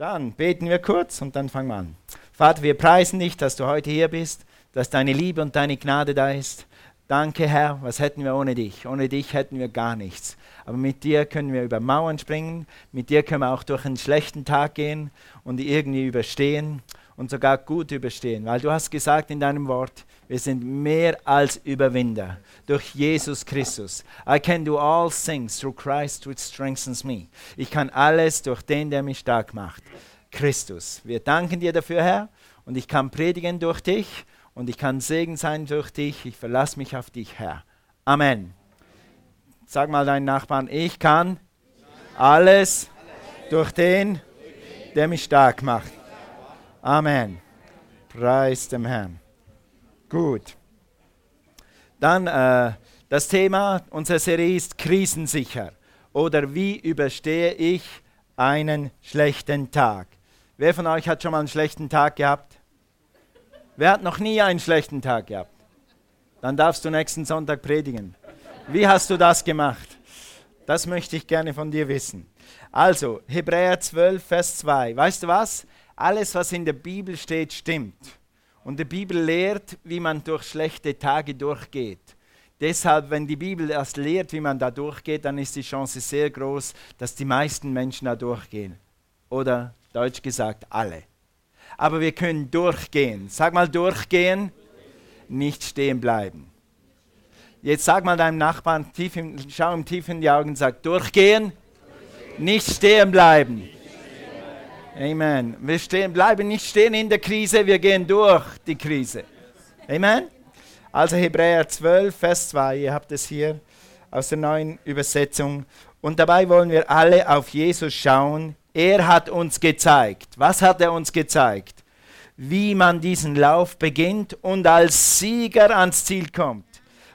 Dann beten wir kurz und dann fangen wir an. Vater, wir preisen dich, dass du heute hier bist, dass deine Liebe und deine Gnade da ist. Danke, Herr, was hätten wir ohne dich? Ohne dich hätten wir gar nichts. Aber mit dir können wir über Mauern springen, mit dir können wir auch durch einen schlechten Tag gehen und irgendwie überstehen und sogar gut überstehen, weil du hast gesagt in deinem Wort, wir sind mehr als Überwinder durch Jesus Christus. I can do all things through Christ which strengthens me. Ich kann alles durch den, der mich stark macht. Christus. Wir danken dir dafür, Herr, und ich kann predigen durch dich und ich kann Segen sein durch dich. Ich verlasse mich auf dich, Herr. Amen. Sag mal deinen Nachbarn, ich kann alles durch den, der mich stark macht. Amen. Preis dem Herrn. Gut. Dann äh, das Thema unserer Serie ist krisensicher oder wie überstehe ich einen schlechten Tag. Wer von euch hat schon mal einen schlechten Tag gehabt? Wer hat noch nie einen schlechten Tag gehabt? Dann darfst du nächsten Sonntag predigen. Wie hast du das gemacht? Das möchte ich gerne von dir wissen. Also, Hebräer 12, Vers 2. Weißt du was? Alles, was in der Bibel steht, stimmt. Und die Bibel lehrt, wie man durch schlechte Tage durchgeht. Deshalb, wenn die Bibel erst lehrt, wie man da durchgeht, dann ist die Chance sehr groß, dass die meisten Menschen da durchgehen. Oder deutsch gesagt, alle. Aber wir können durchgehen. Sag mal durchgehen, nicht stehen bleiben. Jetzt sag mal deinem Nachbarn, tief im, schau ihm tief in die Augen und sag, durchgehen, nicht stehen bleiben. Amen. Wir stehen, bleiben nicht stehen in der Krise, wir gehen durch die Krise. Amen. Also Hebräer 12, Vers 2, ihr habt es hier aus der neuen Übersetzung. Und dabei wollen wir alle auf Jesus schauen. Er hat uns gezeigt. Was hat er uns gezeigt? Wie man diesen Lauf beginnt und als Sieger ans Ziel kommt.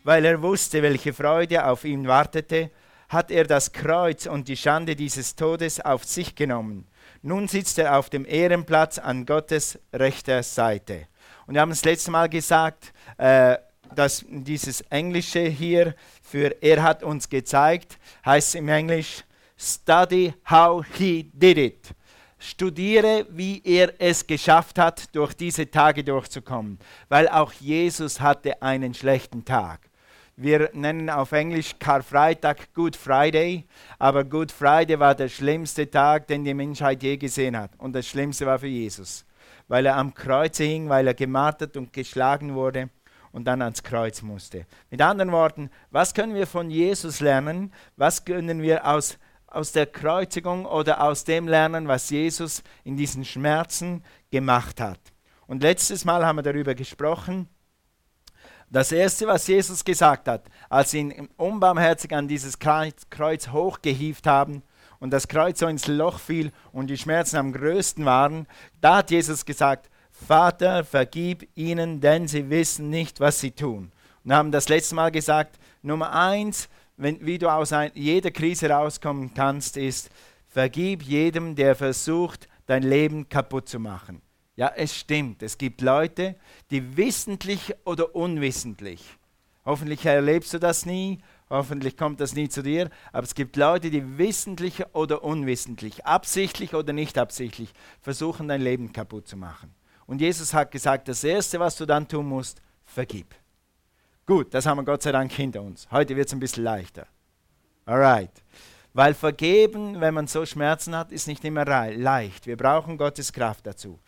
Weil er wusste, welche Freude auf ihn wartete, hat er das Kreuz und die Schande dieses Todes auf sich genommen nun sitzt er auf dem Ehrenplatz an Gottes rechter Seite. Und wir haben das letzte Mal gesagt, äh, dass dieses Englische hier für er hat uns gezeigt, heißt im Englisch Study how he did it. Studiere, wie er es geschafft hat, durch diese Tage durchzukommen. Weil auch Jesus hatte einen schlechten Tag. Wir nennen auf Englisch Karfreitag Good Friday, aber Good Friday war der schlimmste Tag, den die Menschheit je gesehen hat. Und das Schlimmste war für Jesus, weil er am Kreuz hing, weil er gemartert und geschlagen wurde und dann ans Kreuz musste. Mit anderen Worten, was können wir von Jesus lernen? Was können wir aus, aus der Kreuzigung oder aus dem lernen, was Jesus in diesen Schmerzen gemacht hat? Und letztes Mal haben wir darüber gesprochen, das Erste, was Jesus gesagt hat, als sie ihn unbarmherzig an dieses Kreuz hochgehievt haben und das Kreuz so ins Loch fiel und die Schmerzen am größten waren, da hat Jesus gesagt, Vater, vergib ihnen, denn sie wissen nicht, was sie tun. Und haben das letzte Mal gesagt, Nummer eins, wenn, wie du aus ein, jeder Krise rauskommen kannst, ist, vergib jedem, der versucht, dein Leben kaputt zu machen. Ja, es stimmt. Es gibt Leute, die wissentlich oder unwissentlich, hoffentlich erlebst du das nie, hoffentlich kommt das nie zu dir, aber es gibt Leute, die wissentlich oder unwissentlich, absichtlich oder nicht absichtlich, versuchen dein Leben kaputt zu machen. Und Jesus hat gesagt, das Erste, was du dann tun musst, vergib. Gut, das haben wir Gott sei Dank hinter uns. Heute wird es ein bisschen leichter. Alright. Weil vergeben, wenn man so Schmerzen hat, ist nicht immer leicht. Wir brauchen Gottes Kraft dazu.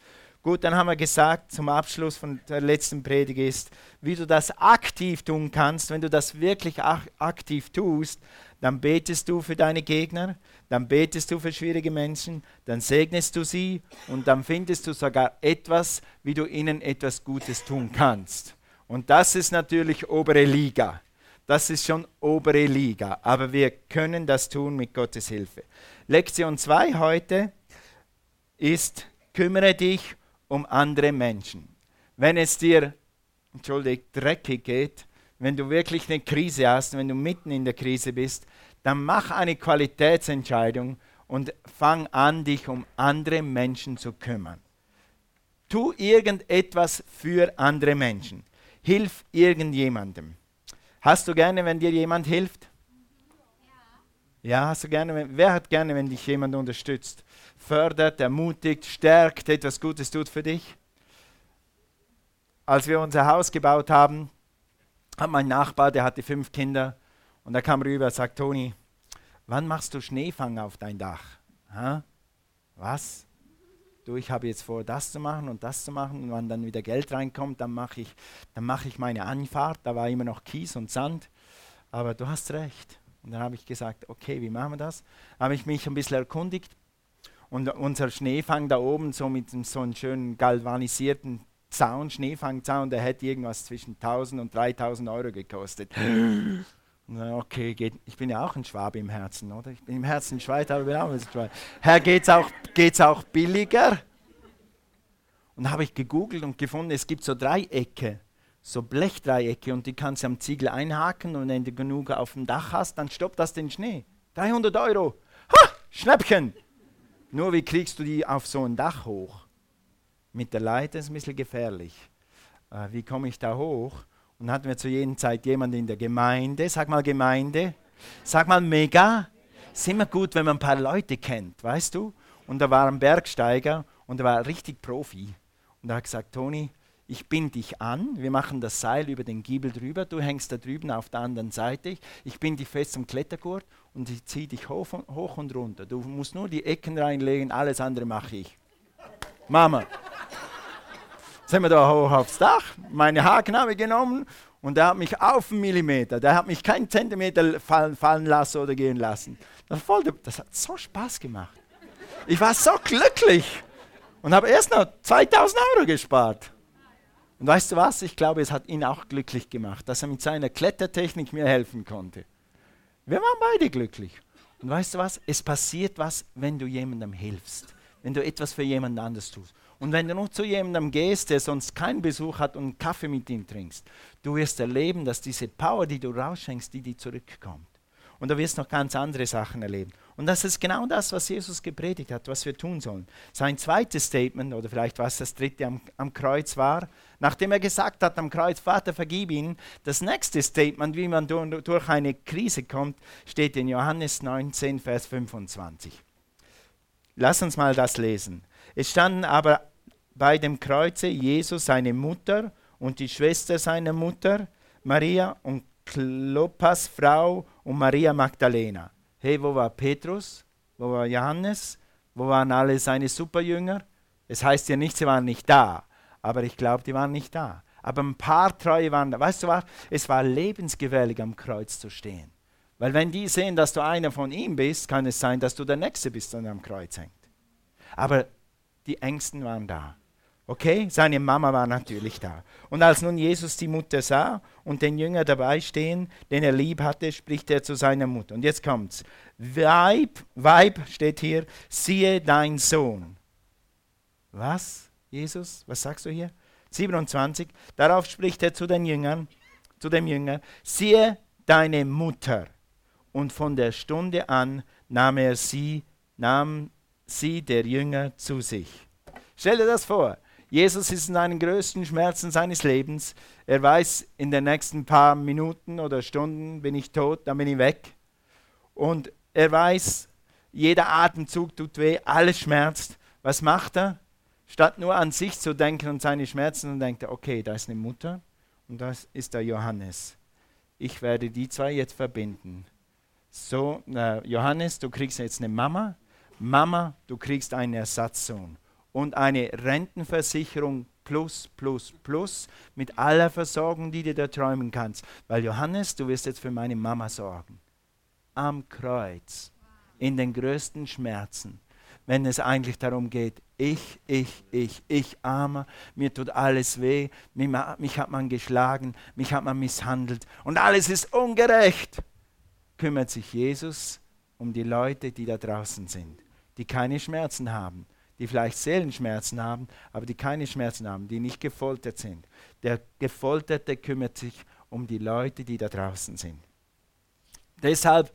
Gut, dann haben wir gesagt zum Abschluss von der letzten Predigt ist, wie du das aktiv tun kannst. Wenn du das wirklich aktiv tust, dann betest du für deine Gegner, dann betest du für schwierige Menschen, dann segnest du sie und dann findest du sogar etwas, wie du ihnen etwas Gutes tun kannst. Und das ist natürlich obere Liga. Das ist schon obere Liga, aber wir können das tun mit Gottes Hilfe. Lektion 2 heute ist, kümmere dich um andere Menschen. Wenn es dir, entschuldigt, dreckig geht, wenn du wirklich eine Krise hast, wenn du mitten in der Krise bist, dann mach eine Qualitätsentscheidung und fang an, dich um andere Menschen zu kümmern. Tu irgendetwas für andere Menschen. Hilf irgendjemandem. Hast du gerne, wenn dir jemand hilft? Ja, hast du gerne, wer hat gerne, wenn dich jemand unterstützt, fördert, ermutigt, stärkt, etwas Gutes tut für dich? Als wir unser Haus gebaut haben, hat mein Nachbar, der hatte fünf Kinder, und er kam rüber und sagt, Toni, wann machst du Schneefang auf dein Dach? Ha? Was? Du, ich habe jetzt vor, das zu machen und das zu machen. Und wenn dann wieder Geld reinkommt, dann mache ich, mach ich meine Anfahrt. Da war immer noch Kies und Sand. Aber du hast recht. Und dann habe ich gesagt, okay, wie machen wir das? Habe ich mich ein bisschen erkundigt. Und unser Schneefang da oben, so mit so einem schönen galvanisierten Zaun, Schneefangzaun, der hätte irgendwas zwischen 1000 und 3000 Euro gekostet. Okay, geht, ich bin ja auch ein Schwabe im Herzen, oder? Ich bin im Herzen Schweizer, aber bin auch ein Schweizer. Herr, geht's auch, geht's auch billiger? Und da habe ich gegoogelt und gefunden, es gibt so Dreiecke, so Blechdreiecke und die kannst du am Ziegel einhaken und wenn du genug auf dem Dach hast, dann stoppt das den Schnee. 300 Euro. Ha, Schnäppchen! Nur wie kriegst du die auf so ein Dach hoch? Mit der Leiter ist ein bisschen gefährlich. Äh, wie komme ich da hoch? Und hatten wir zu jeder Zeit jemanden in der Gemeinde, sag mal Gemeinde, sag mal mega. Ist immer gut, wenn man ein paar Leute kennt, weißt du? Und da war ein Bergsteiger und er war richtig Profi. Und er hat gesagt, Toni, ich bind dich an, wir machen das Seil über den Giebel drüber, du hängst da drüben auf der anderen Seite, ich bind dich fest zum Klettergurt und ich ziehe dich hoch und, hoch und runter. Du musst nur die Ecken reinlegen, alles andere mache ich. Mama sind wir da hoch aufs Dach, meine Haarknabe genommen und der hat mich auf einen Millimeter, der hat mich keinen Zentimeter fallen, fallen lassen oder gehen lassen. Das, voll, das hat so Spaß gemacht. Ich war so glücklich und habe erst noch 2000 Euro gespart. Und weißt du was? Ich glaube, es hat ihn auch glücklich gemacht, dass er mit seiner Klettertechnik mir helfen konnte. Wir waren beide glücklich. Und weißt du was? Es passiert was, wenn du jemandem hilfst, wenn du etwas für jemand anderes tust. Und wenn du noch zu jemandem gehst, der sonst keinen Besuch hat und einen Kaffee mit ihm trinkst, du wirst erleben, dass diese Power, die du rausschenkst, die dir zurückkommt. Und du wirst noch ganz andere Sachen erleben. Und das ist genau das, was Jesus gepredigt hat, was wir tun sollen. Sein zweites Statement, oder vielleicht was das dritte am, am Kreuz war, nachdem er gesagt hat am Kreuz, Vater, vergib ihn, das nächste Statement, wie man durch eine Krise kommt, steht in Johannes 19, Vers 25. Lass uns mal das lesen. Es standen aber bei dem Kreuze Jesus, seine Mutter und die Schwester seiner Mutter, Maria und Klopas Frau und Maria Magdalena. Hey, wo war Petrus? Wo war Johannes? Wo waren alle seine Superjünger? Es heißt ja nicht, sie waren nicht da, aber ich glaube, die waren nicht da. Aber ein paar Treue waren da. Weißt du was? Es war lebensgefährlich, am Kreuz zu stehen. Weil wenn die sehen, dass du einer von ihm bist, kann es sein, dass du der Nächste bist, der am Kreuz hängt. Aber die Ängsten waren da. Okay, seine Mama war natürlich da. Und als nun Jesus die Mutter sah und den Jünger dabei stehen, den er lieb hatte, spricht er zu seiner Mutter. Und jetzt kommt's. Weib, Weib steht hier, siehe dein Sohn. Was, Jesus? Was sagst du hier? 27. Darauf spricht er zu den Jüngern, zu dem Jünger, siehe deine Mutter. Und von der Stunde an nahm er sie, nahm sie der Jünger zu sich. Stell dir das vor. Jesus ist in seinen größten Schmerzen seines Lebens. Er weiß, in den nächsten paar Minuten oder Stunden bin ich tot, dann bin ich weg. Und er weiß, jeder Atemzug tut weh, alles schmerzt. Was macht er? Statt nur an sich zu denken und seine Schmerzen, dann denkt er, okay, da ist eine Mutter und das ist der Johannes. Ich werde die zwei jetzt verbinden. So, äh, Johannes, du kriegst jetzt eine Mama Mama, du kriegst einen Ersatzsohn und eine Rentenversicherung plus, plus, plus mit aller Versorgung, die du da träumen kannst. Weil Johannes, du wirst jetzt für meine Mama sorgen. Am Kreuz, in den größten Schmerzen, wenn es eigentlich darum geht, ich, ich, ich, ich armer, mir tut alles weh, mich hat man geschlagen, mich hat man misshandelt und alles ist ungerecht, kümmert sich Jesus um die Leute, die da draußen sind die keine Schmerzen haben, die vielleicht Seelenschmerzen haben, aber die keine Schmerzen haben, die nicht gefoltert sind. Der Gefolterte kümmert sich um die Leute, die da draußen sind. Deshalb,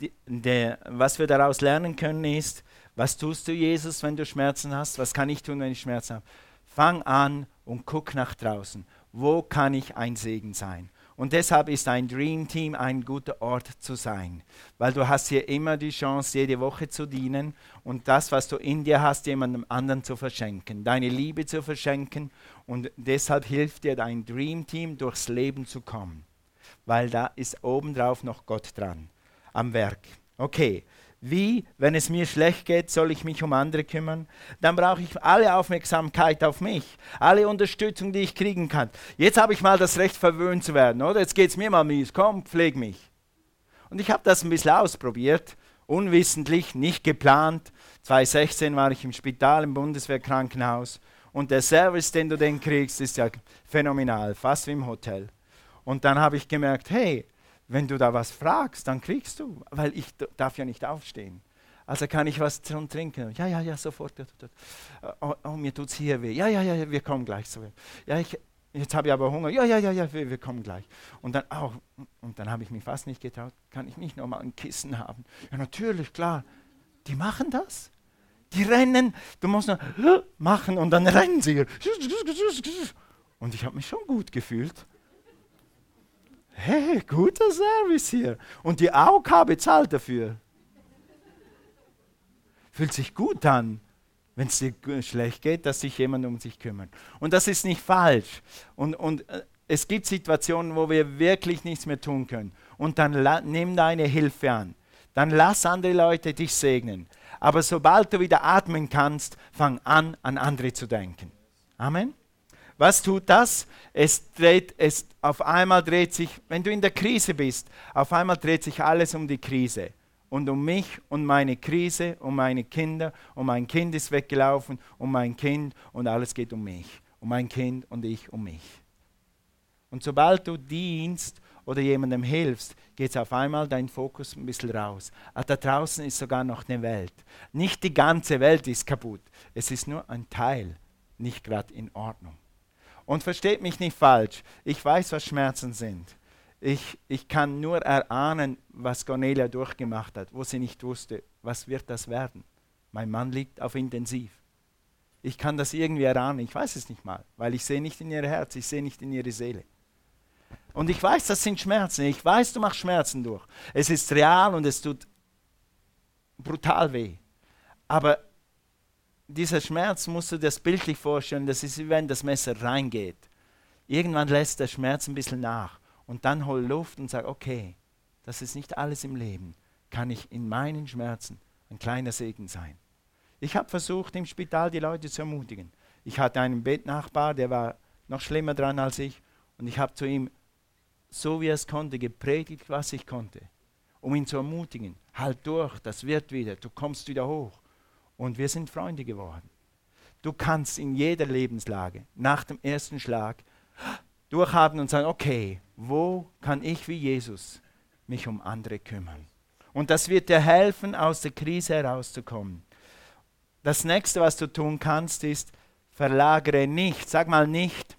die, der, was wir daraus lernen können, ist, was tust du, Jesus, wenn du Schmerzen hast? Was kann ich tun, wenn ich Schmerzen habe? Fang an und guck nach draußen. Wo kann ich ein Segen sein? Und deshalb ist ein Dream Team ein guter Ort zu sein, weil du hast hier immer die Chance, jede Woche zu dienen und das, was du in dir hast, jemandem anderen zu verschenken, deine Liebe zu verschenken. Und deshalb hilft dir dein Dream Team, durchs Leben zu kommen, weil da ist obendrauf noch Gott dran, am Werk. Okay, wie, wenn es mir schlecht geht, soll ich mich um andere kümmern? Dann brauche ich alle Aufmerksamkeit auf mich, alle Unterstützung, die ich kriegen kann. Jetzt habe ich mal das Recht, verwöhnt zu werden, oder? Jetzt geht es mir mal mies. Komm, pfleg mich. Und ich habe das ein bisschen ausprobiert, unwissentlich, nicht geplant. 2016 war ich im Spital im Bundeswehrkrankenhaus und der Service, den du den kriegst, ist ja phänomenal, fast wie im Hotel. Und dann habe ich gemerkt, hey, wenn du da was fragst, dann kriegst du, weil ich darf ja nicht aufstehen. Also kann ich was Trinken? Ja, ja, ja, sofort. Oh, oh mir tut es hier weh. Ja, ja, ja, wir kommen gleich. Ja, ich, jetzt habe ich aber Hunger. Ja, ja, ja, ja, wir, wir kommen gleich. Und dann auch, und dann habe ich mich fast nicht getraut, kann ich nicht nochmal ein Kissen haben? Ja, natürlich, klar. Die machen das. Die rennen, du musst nur machen und dann rennen sie. Und ich habe mich schon gut gefühlt hey, guter Service hier. Und die AOK bezahlt dafür. Fühlt sich gut an, wenn es dir schlecht geht, dass sich jemand um sich kümmert. Und das ist nicht falsch. Und, und äh, es gibt Situationen, wo wir wirklich nichts mehr tun können. Und dann nimm deine Hilfe an. Dann lass andere Leute dich segnen. Aber sobald du wieder atmen kannst, fang an, an andere zu denken. Amen. Was tut das? Es dreht, es auf einmal dreht sich, wenn du in der Krise bist, auf einmal dreht sich alles um die Krise und um mich und meine Krise, um meine Kinder, und mein Kind ist weggelaufen, um mein Kind und alles geht um mich, um mein Kind und ich um mich. Und sobald du dienst oder jemandem hilfst, geht auf einmal dein Fokus ein bisschen raus. Ah, da draußen ist sogar noch eine Welt. Nicht die ganze Welt ist kaputt. Es ist nur ein Teil nicht gerade in Ordnung. Und versteht mich nicht falsch, ich weiß, was Schmerzen sind. Ich, ich kann nur erahnen, was Cornelia durchgemacht hat, wo sie nicht wusste, was wird das werden. Mein Mann liegt auf Intensiv. Ich kann das irgendwie erahnen, ich weiß es nicht mal, weil ich sehe nicht in ihr Herz, ich sehe nicht in ihre Seele. Und ich weiß, das sind Schmerzen. Ich weiß, du machst Schmerzen durch. Es ist real und es tut brutal weh. Aber dieser Schmerz musst du dir das bildlich vorstellen, das ist wie wenn das Messer reingeht. Irgendwann lässt der Schmerz ein bisschen nach und dann hol Luft und sag, okay, das ist nicht alles im Leben. Kann ich in meinen Schmerzen ein kleiner Segen sein? Ich habe versucht, im Spital die Leute zu ermutigen. Ich hatte einen Bettnachbar, der war noch schlimmer dran als ich und ich habe zu ihm, so wie er es konnte, gepredigt, was ich konnte, um ihn zu ermutigen. Halt durch, das wird wieder, du kommst wieder hoch. Und wir sind Freunde geworden. Du kannst in jeder Lebenslage nach dem ersten Schlag durchhaben und sagen, okay, wo kann ich wie Jesus mich um andere kümmern? Und das wird dir helfen, aus der Krise herauszukommen. Das nächste, was du tun kannst, ist, verlagere nicht, sag mal nicht,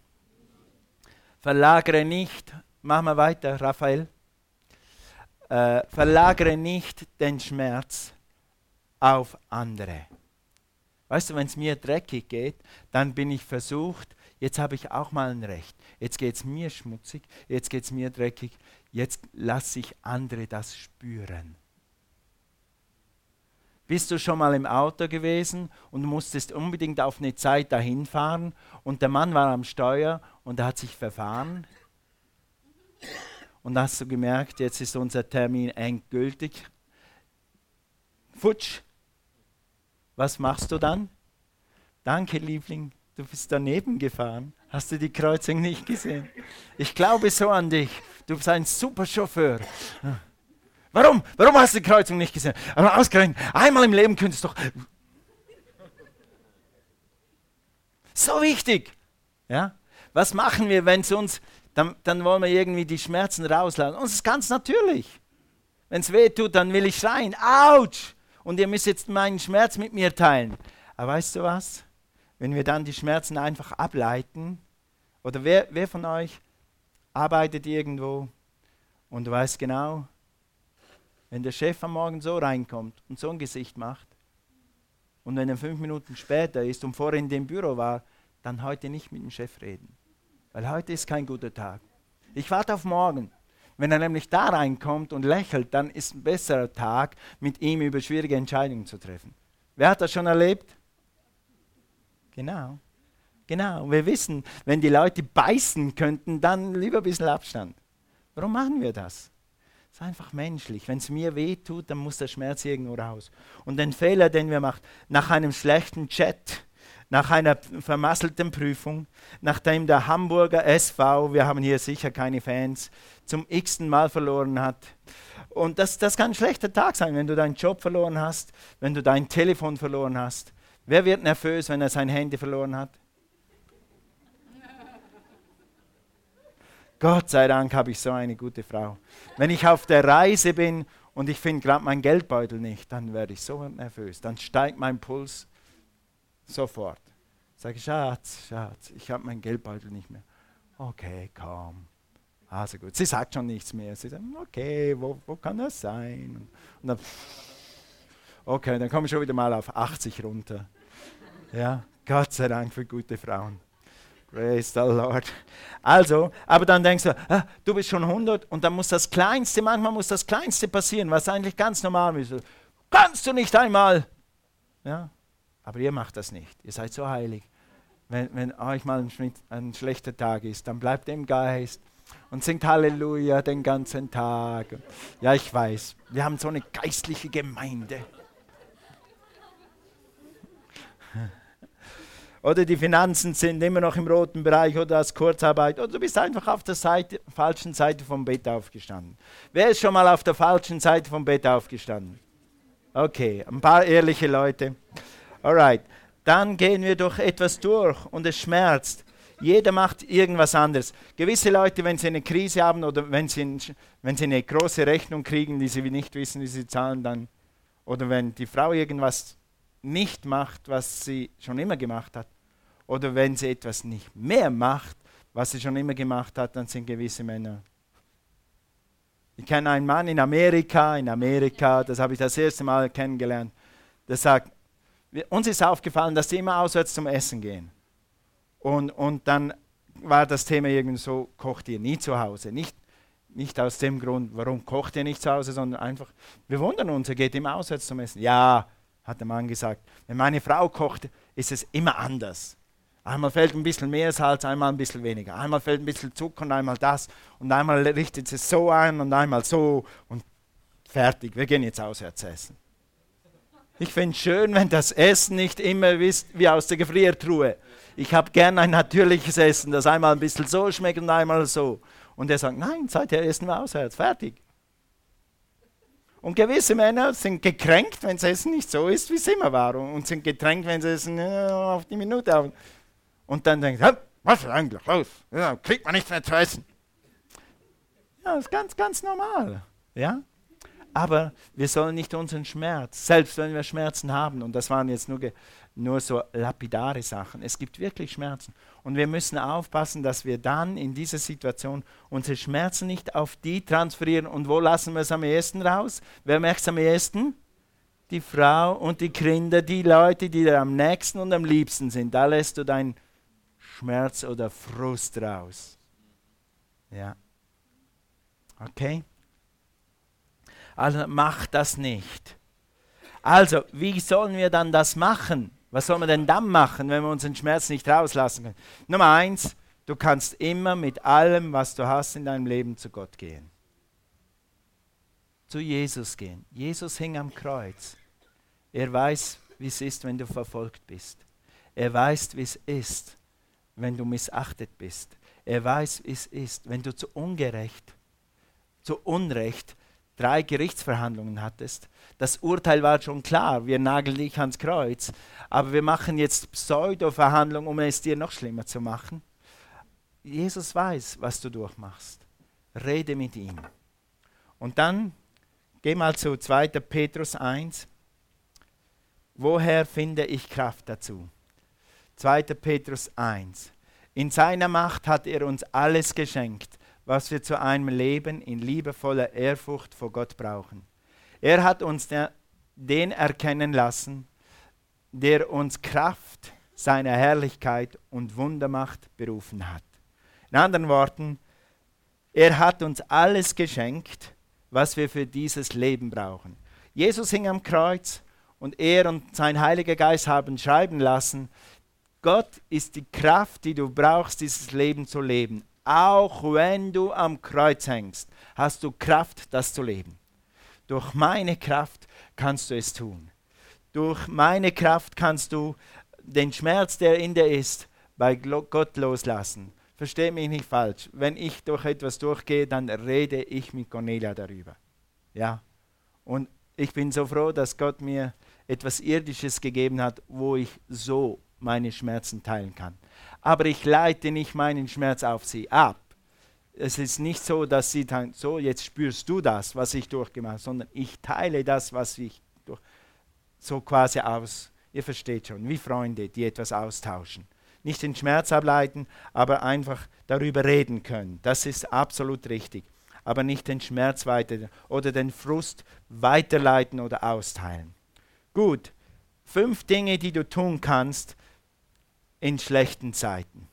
verlagere nicht, mach mal weiter, Raphael, äh, verlagere nicht den Schmerz auf andere. Weißt du, wenn es mir dreckig geht, dann bin ich versucht, jetzt habe ich auch mal ein Recht. Jetzt geht es mir schmutzig, jetzt geht es mir dreckig, jetzt lasse ich andere das spüren. Bist du schon mal im Auto gewesen und musstest unbedingt auf eine Zeit dahin fahren und der Mann war am Steuer und er hat sich verfahren? Und hast du gemerkt, jetzt ist unser Termin endgültig. Futsch, was machst du dann? Danke, Liebling, du bist daneben gefahren. Hast du die Kreuzung nicht gesehen? Ich glaube so an dich. Du bist ein super Chauffeur. Warum? Warum hast du die Kreuzung nicht gesehen? Aber ausgerechnet, einmal im Leben könntest du doch. So wichtig. Ja? Was machen wir, wenn es uns, dann, dann wollen wir irgendwie die Schmerzen rauslassen. Und es ist ganz natürlich. Wenn es weh tut, dann will ich schreien. Autsch! Und ihr müsst jetzt meinen Schmerz mit mir teilen. Aber weißt du was? Wenn wir dann die Schmerzen einfach ableiten, oder wer, wer von euch arbeitet irgendwo und du weißt genau, wenn der Chef am Morgen so reinkommt und so ein Gesicht macht, und wenn er fünf Minuten später ist und vorhin in dem Büro war, dann heute nicht mit dem Chef reden. Weil heute ist kein guter Tag. Ich warte auf morgen. Wenn er nämlich da reinkommt und lächelt, dann ist ein besserer Tag, mit ihm über schwierige Entscheidungen zu treffen. Wer hat das schon erlebt? Genau. Genau. Wir wissen, wenn die Leute beißen könnten, dann lieber ein bisschen Abstand. Warum machen wir das? Das ist einfach menschlich. Wenn es mir weh tut, dann muss der Schmerz irgendwo raus. Und den Fehler, den wir machen, nach einem schlechten Chat, nach einer vermasselten Prüfung, nachdem der Hamburger SV, wir haben hier sicher keine Fans, zum x-ten Mal verloren hat. Und das, das kann ein schlechter Tag sein, wenn du deinen Job verloren hast, wenn du dein Telefon verloren hast. Wer wird nervös, wenn er sein Handy verloren hat? Gott sei Dank habe ich so eine gute Frau. Wenn ich auf der Reise bin und ich finde gerade meinen Geldbeutel nicht, dann werde ich so nervös. Dann steigt mein Puls sofort. Sage Schatz, Schatz, ich habe meinen Geldbeutel nicht mehr. Okay, komm. Also gut. Sie sagt schon nichts mehr. Sie sagt, okay, wo, wo kann das sein? Und dann, okay, dann komme ich schon wieder mal auf 80 runter. Ja, Gott sei Dank für gute Frauen. Praise the Lord. Also, aber dann denkst du, ah, du bist schon 100 und dann muss das Kleinste, manchmal muss das Kleinste passieren, was eigentlich ganz normal ist. Kannst du nicht einmal? Ja, aber ihr macht das nicht. Ihr seid so heilig. Wenn, wenn euch mal ein, ein schlechter Tag ist, dann bleibt im Geist und singt Halleluja den ganzen Tag. Ja, ich weiß, wir haben so eine geistliche Gemeinde. oder die Finanzen sind immer noch im roten Bereich oder das Kurzarbeit oder du bist einfach auf der Seite, falschen Seite vom Bett aufgestanden. Wer ist schon mal auf der falschen Seite vom Bett aufgestanden? Okay, ein paar ehrliche Leute. Alright, dann gehen wir durch etwas durch und es schmerzt. Jeder macht irgendwas anderes. Gewisse Leute, wenn sie eine Krise haben oder wenn sie, wenn sie eine große Rechnung kriegen, die sie nicht wissen, wie sie zahlen, dann oder wenn die Frau irgendwas nicht macht, was sie schon immer gemacht hat, oder wenn sie etwas nicht mehr macht, was sie schon immer gemacht hat, dann sind gewisse Männer. Ich kenne einen Mann in Amerika, in Amerika, das habe ich das erste Mal kennengelernt, der sagt, uns ist aufgefallen, dass sie immer auswärts zum Essen gehen. Und, und dann war das Thema irgendwie so, kocht ihr nie zu Hause. Nicht, nicht aus dem Grund, warum kocht ihr nicht zu Hause, sondern einfach, wir wundern uns, er geht immer auswärts zum Essen. Ja, hat der Mann gesagt, wenn meine Frau kocht, ist es immer anders. Einmal fällt ein bisschen mehr Salz, einmal ein bisschen weniger. Einmal fällt ein bisschen Zucker und einmal das. Und einmal richtet es so ein und einmal so. Und fertig, wir gehen jetzt auswärts essen. Ich finde es schön, wenn das Essen nicht immer ist wie aus der Gefriertruhe. Ich habe gern ein natürliches Essen, das einmal ein bisschen so schmeckt und einmal so. Und er sagt, nein, seither essen wir auswärts, fertig. Und gewisse Männer sind gekränkt, wenn das Essen nicht so ist, wie es immer war. Und sind gekränkt, wenn sie Essen äh, auf die Minute haben und dann denkt, was ist eigentlich los? Ja, kriegt man nichts mehr zu essen. Ja, das ist ganz, ganz normal. Ja? Aber wir sollen nicht unseren Schmerz, selbst wenn wir Schmerzen haben, und das waren jetzt nur, nur so lapidare Sachen, es gibt wirklich Schmerzen. Und wir müssen aufpassen, dass wir dann in dieser Situation unsere Schmerzen nicht auf die transferieren. Und wo lassen wir es am ehesten raus? Wer merkt es am ehesten? Die Frau und die Kinder, die Leute, die dir am nächsten und am liebsten sind. Da lässt du dein Schmerz oder Frust raus. Ja. Okay? Also mach das nicht. Also, wie sollen wir dann das machen? Was soll man denn dann machen, wenn wir unseren Schmerz nicht rauslassen können? Nummer eins, du kannst immer mit allem, was du hast in deinem Leben, zu Gott gehen. Zu Jesus gehen. Jesus hing am Kreuz. Er weiß, wie es ist, wenn du verfolgt bist. Er weiß, wie es ist, wenn du missachtet bist. Er weiß, wie es ist, wenn du zu ungerecht, zu Unrecht drei Gerichtsverhandlungen hattest. Das Urteil war schon klar, wir nageln dich ans Kreuz, aber wir machen jetzt Pseudo-Verhandlungen, um es dir noch schlimmer zu machen. Jesus weiß, was du durchmachst. Rede mit ihm. Und dann geh mal zu 2. Petrus 1. Woher finde ich Kraft dazu? 2. Petrus 1. In seiner Macht hat er uns alles geschenkt, was wir zu einem Leben in liebevoller Ehrfurcht vor Gott brauchen. Er hat uns den erkennen lassen, der uns Kraft seiner Herrlichkeit und Wundermacht berufen hat. In anderen Worten, Er hat uns alles geschenkt, was wir für dieses Leben brauchen. Jesus hing am Kreuz und er und sein Heiliger Geist haben schreiben lassen, Gott ist die Kraft, die du brauchst, dieses Leben zu leben. Auch wenn du am Kreuz hängst, hast du Kraft, das zu leben. Durch meine Kraft kannst du es tun. Durch meine Kraft kannst du den Schmerz, der in dir ist, bei Gott loslassen. Versteht mich nicht falsch. Wenn ich durch etwas durchgehe, dann rede ich mit Cornelia darüber. Ja. Und ich bin so froh, dass Gott mir etwas Irdisches gegeben hat, wo ich so meine Schmerzen teilen kann. Aber ich leite nicht meinen Schmerz auf sie ab. Es ist nicht so, dass sie dann so, jetzt spürst du das, was ich durchgemacht habe, sondern ich teile das, was ich durch, so quasi aus. Ihr versteht schon, wie Freunde, die etwas austauschen. Nicht den Schmerz ableiten, aber einfach darüber reden können. Das ist absolut richtig. Aber nicht den Schmerz weiter oder den Frust weiterleiten oder austeilen. Gut, fünf Dinge, die du tun kannst in schlechten Zeiten.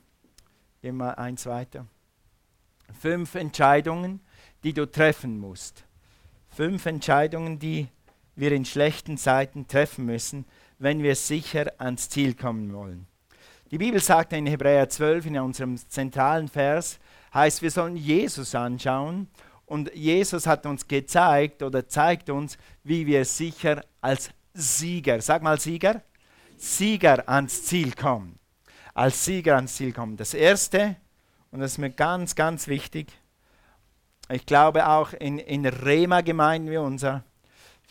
Gehen wir eins weiter. Fünf Entscheidungen, die du treffen musst. Fünf Entscheidungen, die wir in schlechten Zeiten treffen müssen, wenn wir sicher ans Ziel kommen wollen. Die Bibel sagt in Hebräer 12, in unserem zentralen Vers, heißt, wir sollen Jesus anschauen und Jesus hat uns gezeigt oder zeigt uns, wie wir sicher als Sieger, sag mal Sieger, Sieger ans Ziel kommen. Als Sieger ans Ziel kommen. Das Erste, und das ist mir ganz, ganz wichtig, ich glaube auch in, in Rema-Gemeinden wie unser,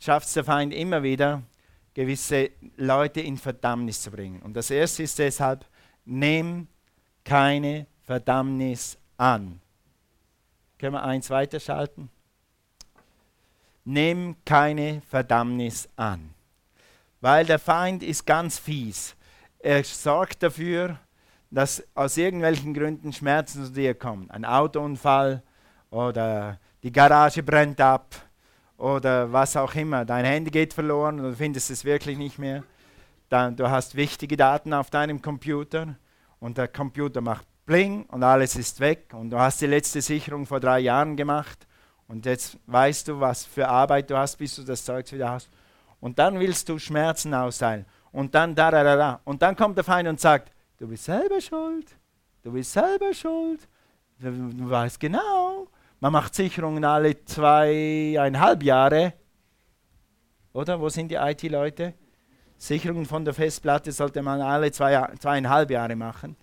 schafft es der Feind immer wieder, gewisse Leute in Verdammnis zu bringen. Und das Erste ist deshalb, nimm keine Verdammnis an. Können wir eins weiterschalten? Nimm keine Verdammnis an. Weil der Feind ist ganz fies. Er sorgt dafür, dass aus irgendwelchen Gründen Schmerzen zu dir kommen. Ein Autounfall oder die Garage brennt ab oder was auch immer. Dein Handy geht verloren und du findest es wirklich nicht mehr. Dann, du hast wichtige Daten auf deinem Computer und der Computer macht Bling und alles ist weg und du hast die letzte Sicherung vor drei Jahren gemacht und jetzt weißt du, was für Arbeit du hast, bis du das Zeug wieder hast. Und dann willst du Schmerzen austeilen. Und dann da, da, da, da. Und dann kommt der Feind und sagt, du bist selber schuld. Du bist selber schuld. Du, du weißt genau. Man macht Sicherungen alle zweieinhalb Jahre. Oder? Wo sind die IT-Leute? Sicherungen von der Festplatte sollte man alle zwei, zweieinhalb Jahre machen.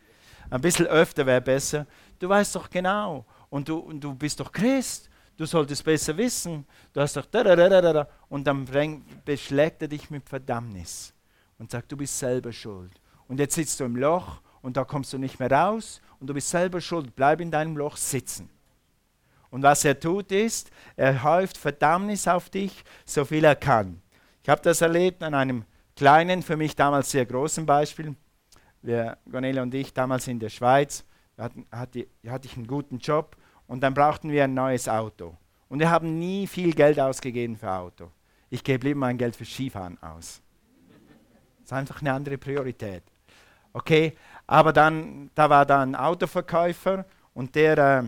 Ein bisschen öfter wäre besser. Du weißt doch genau. Und du, und du bist doch Christ du solltest besser wissen, du hast doch da, da, da, da, da. und dann beschlägt er dich mit Verdammnis und sagt, du bist selber schuld. Und jetzt sitzt du im Loch und da kommst du nicht mehr raus und du bist selber schuld, bleib in deinem Loch sitzen. Und was er tut ist, er häuft Verdammnis auf dich, so viel er kann. Ich habe das erlebt an einem kleinen, für mich damals sehr großen Beispiel. Wir, Gonella und ich, damals in der Schweiz, hatten, hatte, hatte ich einen guten Job und dann brauchten wir ein neues Auto. Und wir haben nie viel Geld ausgegeben für Auto. Ich gebe lieber mein Geld für Skifahren aus. Ist einfach eine andere Priorität. Okay, aber dann, da war da ein Autoverkäufer und der, äh,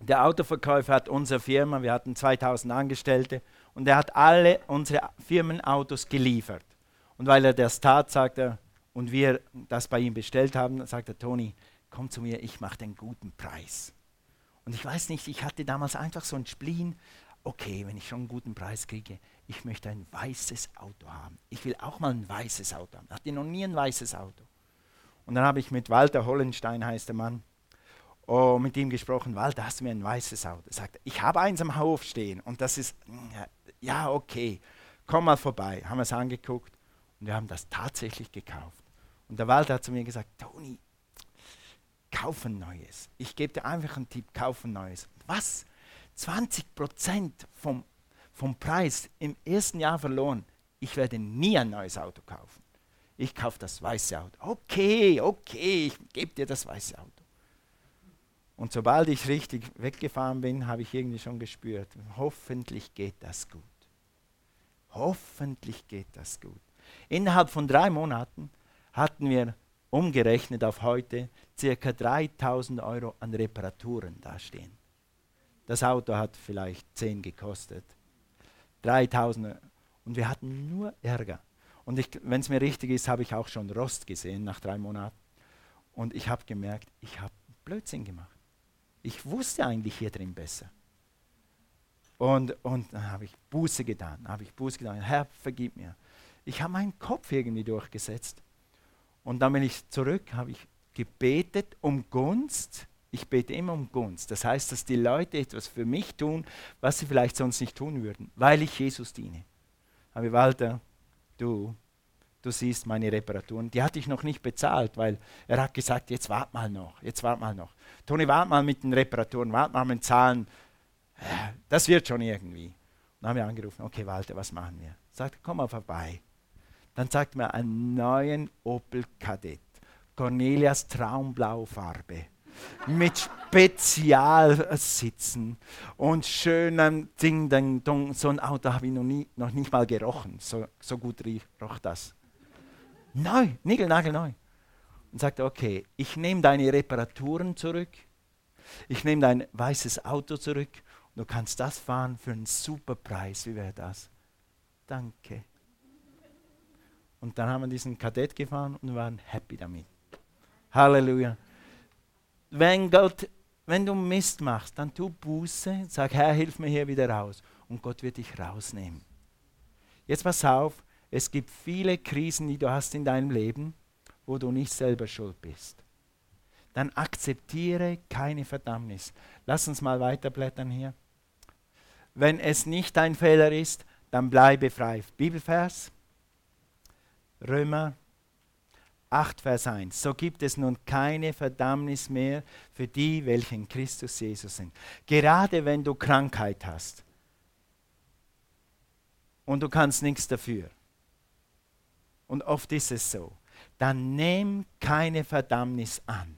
der Autoverkäufer hat unsere Firma, wir hatten 2000 Angestellte und er hat alle unsere Firmenautos geliefert. Und weil er das tat, sagt er, und wir das bei ihm bestellt haben, sagt er, Toni, komm zu mir, ich mache den guten Preis. Und ich weiß nicht, ich hatte damals einfach so ein Spleen, okay, wenn ich schon einen guten Preis kriege, ich möchte ein weißes Auto haben. Ich will auch mal ein weißes Auto haben. Ich hatte noch nie ein weißes Auto. Und dann habe ich mit Walter Hollenstein, heißt der Mann, oh, mit ihm gesprochen, Walter, hast du mir ein weißes Auto? Er sagt, ich habe eins am Hof stehen und das ist, ja, okay, komm mal vorbei. Haben wir es angeguckt und wir haben das tatsächlich gekauft. Und der Walter hat zu mir gesagt, Toni, kauf ein neues. Ich gebe dir einfach einen Tipp, kauf ein neues. Was? 20% vom, vom Preis im ersten Jahr verloren. Ich werde nie ein neues Auto kaufen. Ich kaufe das weiße Auto. Okay, okay, ich gebe dir das weiße Auto. Und sobald ich richtig weggefahren bin, habe ich irgendwie schon gespürt, hoffentlich geht das gut. Hoffentlich geht das gut. Innerhalb von drei Monaten hatten wir umgerechnet auf heute circa 3000 Euro an Reparaturen dastehen. Das Auto hat vielleicht 10 gekostet. 3000 und wir hatten nur Ärger. Und wenn es mir richtig ist, habe ich auch schon Rost gesehen nach drei Monaten. Und ich habe gemerkt, ich habe Blödsinn gemacht. Ich wusste eigentlich hier drin besser. Und, und dann habe ich Buße getan, habe ich Buße getan. Herr, vergib mir. Ich habe meinen Kopf irgendwie durchgesetzt. Und dann bin ich zurück, habe ich gebetet um Gunst. Ich bete immer um Gunst. Das heißt, dass die Leute etwas für mich tun, was sie vielleicht sonst nicht tun würden, weil ich Jesus diene. Aber Walter, du, du siehst meine Reparaturen, die hatte ich noch nicht bezahlt, weil er hat gesagt, jetzt wart mal noch, jetzt wart mal noch. Toni, wart mal mit den Reparaturen, wart mal mit den Zahlen, das wird schon irgendwie. Und dann haben wir angerufen, okay Walter, was machen wir? Sagt, komm mal vorbei. Dann sagt mir einen neuen Opel Kadett, Cornelias Traumblau-Farbe mit Spezialsitzen und schönem Ding, Ding, Dong. So ein Auto habe ich noch, nie, noch nicht mal gerochen. So, so gut roch das. Neu, neu. Und sagte, okay, ich nehme deine Reparaturen zurück. Ich nehme dein weißes Auto zurück. Und du kannst das fahren für einen super Preis. Wie wäre das? Danke. Und dann haben wir diesen Kadett gefahren und waren happy damit. Halleluja wenn Gott, wenn du Mist machst, dann tu Buße, sag, Herr, hilf mir hier wieder raus. Und Gott wird dich rausnehmen. Jetzt pass auf, es gibt viele Krisen, die du hast in deinem Leben, wo du nicht selber schuld bist. Dann akzeptiere keine Verdammnis. Lass uns mal weiterblättern hier. Wenn es nicht dein Fehler ist, dann bleibe frei. Bibelvers, Römer 8, Vers 1. So gibt es nun keine Verdammnis mehr für die, welche in Christus Jesus sind. Gerade wenn du Krankheit hast und du kannst nichts dafür, und oft ist es so, dann nimm keine Verdammnis an.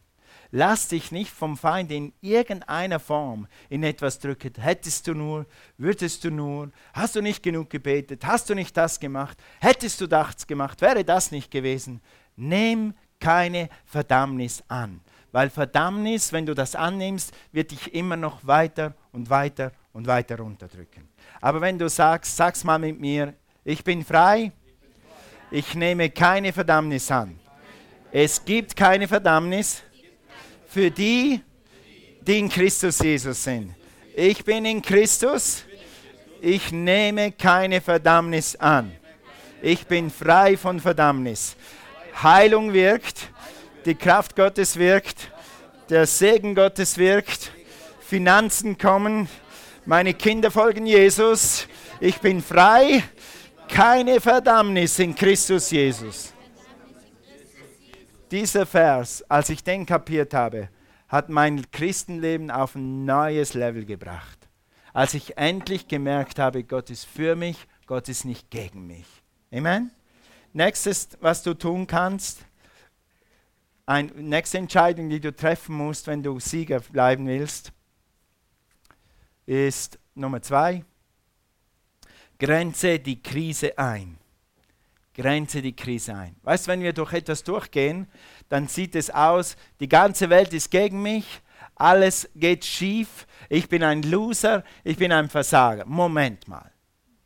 Lass dich nicht vom Feind in irgendeiner Form in etwas drücken. Hättest du nur, würdest du nur, hast du nicht genug gebetet, hast du nicht das gemacht, hättest du das gemacht, wäre das nicht gewesen. Nimm keine Verdammnis an. Weil Verdammnis, wenn du das annimmst, wird dich immer noch weiter und weiter und weiter runterdrücken. Aber wenn du sagst, sag's mal mit mir, ich bin frei, ich nehme keine Verdammnis an. Es gibt keine Verdammnis für die, die in Christus Jesus sind. Ich bin in Christus, ich nehme keine Verdammnis an. Ich bin frei von Verdammnis. Heilung wirkt, die Kraft Gottes wirkt, der Segen Gottes wirkt, Finanzen kommen, meine Kinder folgen Jesus, ich bin frei, keine Verdammnis in Christus Jesus. Dieser Vers, als ich den kapiert habe, hat mein Christenleben auf ein neues Level gebracht. Als ich endlich gemerkt habe, Gott ist für mich, Gott ist nicht gegen mich. Amen. Nächstes, was du tun kannst, eine nächste Entscheidung, die du treffen musst, wenn du Sieger bleiben willst, ist Nummer zwei, grenze die Krise ein. Grenze die Krise ein. Weißt du, wenn wir durch etwas durchgehen, dann sieht es aus, die ganze Welt ist gegen mich, alles geht schief, ich bin ein Loser, ich bin ein Versager. Moment mal,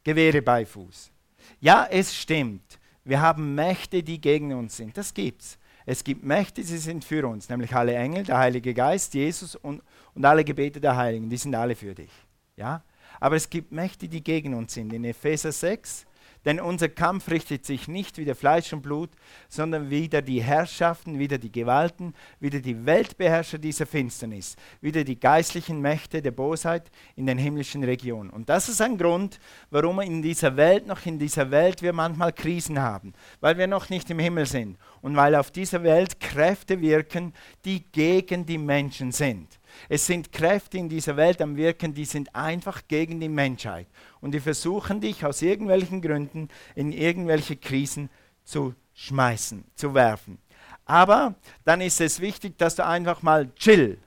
Gewehre bei Fuß. Ja, es stimmt. Wir haben Mächte, die gegen uns sind. Das gibt's. Es gibt Mächte, die sind für uns, nämlich alle Engel, der Heilige Geist, Jesus und, und alle Gebete der Heiligen, die sind alle für dich. Ja? Aber es gibt Mächte, die gegen uns sind. In Epheser 6 denn unser Kampf richtet sich nicht wieder Fleisch und Blut, sondern wieder die Herrschaften, wieder die Gewalten, wieder die Weltbeherrscher dieser Finsternis, wieder die geistlichen Mächte der Bosheit in den himmlischen Regionen. Und das ist ein Grund, warum in dieser Welt, noch in dieser Welt, wir manchmal Krisen haben, weil wir noch nicht im Himmel sind und weil auf dieser Welt Kräfte wirken, die gegen die Menschen sind. Es sind Kräfte in dieser Welt am Wirken, die sind einfach gegen die Menschheit. Und die versuchen dich aus irgendwelchen Gründen in irgendwelche Krisen zu schmeißen, zu werfen. Aber dann ist es wichtig, dass du einfach mal chill.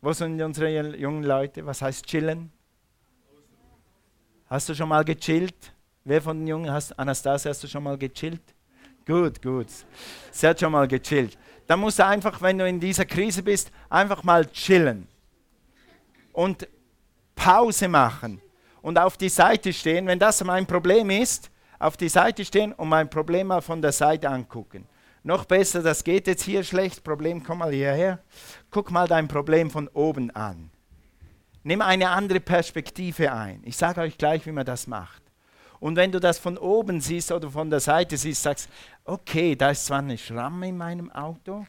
Wo sind unsere jungen Leute? Was heißt chillen? Hast du schon mal gechillt? Wer von den Jungen hast, Anastasia, hast du schon mal gechillt? Gut, gut. Sie hat schon mal gechillt. Dann musst du einfach, wenn du in dieser Krise bist, einfach mal chillen und Pause machen und auf die Seite stehen, wenn das mein Problem ist, auf die Seite stehen und mein Problem mal von der Seite angucken. Noch besser, das geht jetzt hier schlecht, Problem, komm mal hierher. Guck mal dein Problem von oben an. Nimm eine andere Perspektive ein. Ich sage euch gleich, wie man das macht. Und wenn du das von oben siehst oder von der Seite siehst, sagst, okay, da ist zwar eine Schramme in meinem Auto,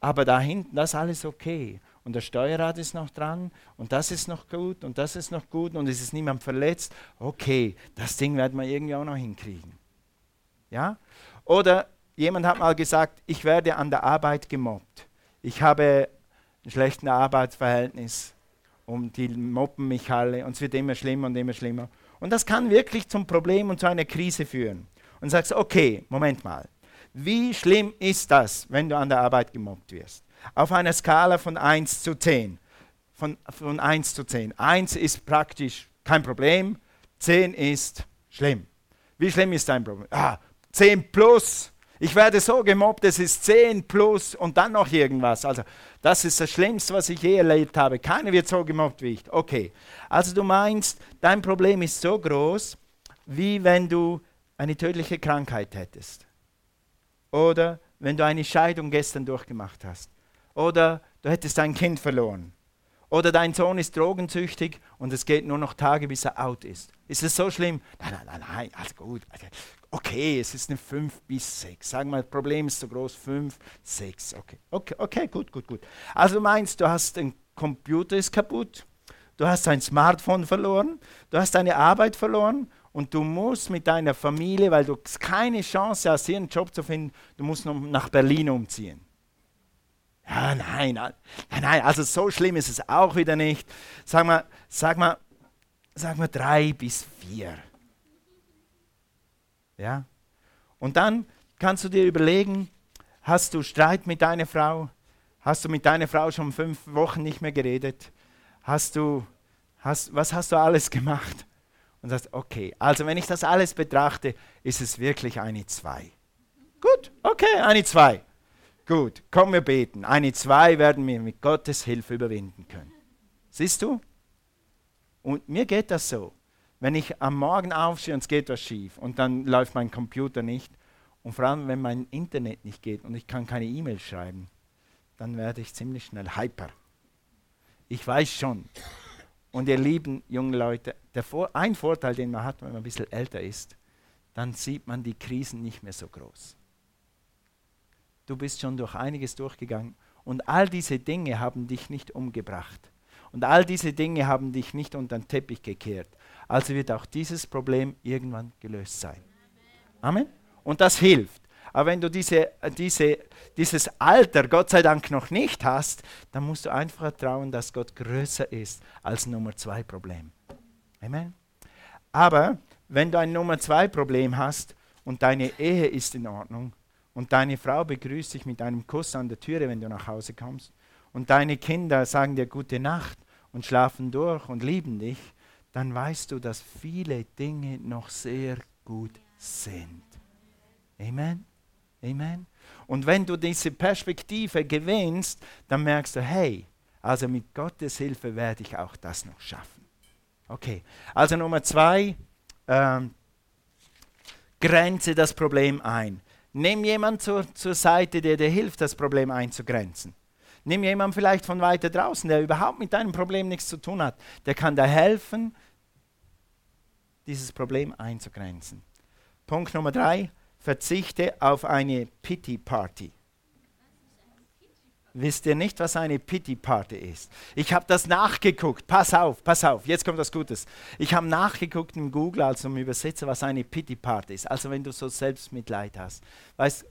aber da hinten, das ist alles okay. Und das Steuerrad ist noch dran und das ist noch gut und das ist noch gut und es ist niemand verletzt. Okay, das Ding werden wir irgendwie auch noch hinkriegen. Ja? Oder jemand hat mal gesagt, ich werde an der Arbeit gemobbt. Ich habe ein schlechtes Arbeitsverhältnis und die mobben mich alle und es wird immer schlimmer und immer schlimmer. Und das kann wirklich zum Problem und zu einer Krise führen. Und sagst, okay, Moment mal, wie schlimm ist das, wenn du an der Arbeit gemobbt wirst? Auf einer Skala von 1 zu 10. Von, von 1 zu 10. 1 ist praktisch kein Problem, 10 ist schlimm. Wie schlimm ist dein Problem? Ah, 10 plus. Ich werde so gemobbt, es ist 10 plus und dann noch irgendwas. Also, das ist das Schlimmste, was ich je erlebt habe. Keiner wird so gemobbt wie ich. Okay. Also, du meinst, dein Problem ist so groß, wie wenn du eine tödliche Krankheit hättest. Oder wenn du eine Scheidung gestern durchgemacht hast. Oder du hättest dein Kind verloren. Oder dein Sohn ist drogensüchtig und es geht nur noch Tage, bis er out ist. Ist es so schlimm? Nein, nein, nein, nein, also gut. Also, okay, es ist eine 5 bis 6. Sagen wir, das Problem ist so groß, 5, 6. Okay. okay, okay, gut, gut, gut. Also du meinst, du hast ein Computer ist kaputt, du hast dein Smartphone verloren, du hast deine Arbeit verloren und du musst mit deiner Familie, weil du keine Chance hast, hier einen Job zu finden, du musst nach Berlin umziehen. Ja, nein, nein, nein, also so schlimm ist es auch wieder nicht. Sag mal, sag mal, sag mal drei bis vier. Ja? Und dann kannst du dir überlegen, hast du Streit mit deiner Frau? Hast du mit deiner Frau schon fünf Wochen nicht mehr geredet? Hast du, hast, was hast du alles gemacht? Und sagst, okay, also wenn ich das alles betrachte, ist es wirklich eine Zwei. Gut, okay, eine Zwei. Gut, komm, wir beten. Eine zwei werden wir mit Gottes Hilfe überwinden können. Siehst du? Und mir geht das so. Wenn ich am Morgen aufstehe und es geht was schief und dann läuft mein Computer nicht und vor allem, wenn mein Internet nicht geht und ich kann keine E-Mail schreiben, dann werde ich ziemlich schnell hyper. Ich weiß schon. Und ihr lieben jungen Leute, Vor ein Vorteil, den man hat, wenn man ein bisschen älter ist, dann sieht man die Krisen nicht mehr so groß du bist schon durch einiges durchgegangen und all diese Dinge haben dich nicht umgebracht. Und all diese Dinge haben dich nicht unter den Teppich gekehrt. Also wird auch dieses Problem irgendwann gelöst sein. Amen. Und das hilft. Aber wenn du diese, diese, dieses Alter Gott sei Dank noch nicht hast, dann musst du einfach vertrauen, dass Gott größer ist als Nummer zwei Problem. Amen. Aber wenn du ein Nummer zwei Problem hast und deine Ehe ist in Ordnung, und deine Frau begrüßt dich mit einem Kuss an der Türe, wenn du nach Hause kommst, und deine Kinder sagen dir gute Nacht und schlafen durch und lieben dich, dann weißt du, dass viele Dinge noch sehr gut sind. Amen. Amen. Und wenn du diese Perspektive gewinnst, dann merkst du, hey, also mit Gottes Hilfe werde ich auch das noch schaffen. Okay, also Nummer zwei, ähm, grenze das Problem ein. Nimm jemand zur, zur Seite, der dir hilft, das Problem einzugrenzen. Nimm jemand vielleicht von weiter draußen, der überhaupt mit deinem Problem nichts zu tun hat. Der kann dir helfen, dieses Problem einzugrenzen. Punkt Nummer drei, verzichte auf eine Pity Party. Wisst ihr nicht, was eine Pity Party ist? Ich habe das nachgeguckt. Pass auf, pass auf, jetzt kommt was Gutes. Ich habe nachgeguckt im Google, also im Übersetzer, was eine Pity Party ist. Also wenn du so Selbstmitleid hast. Weißt,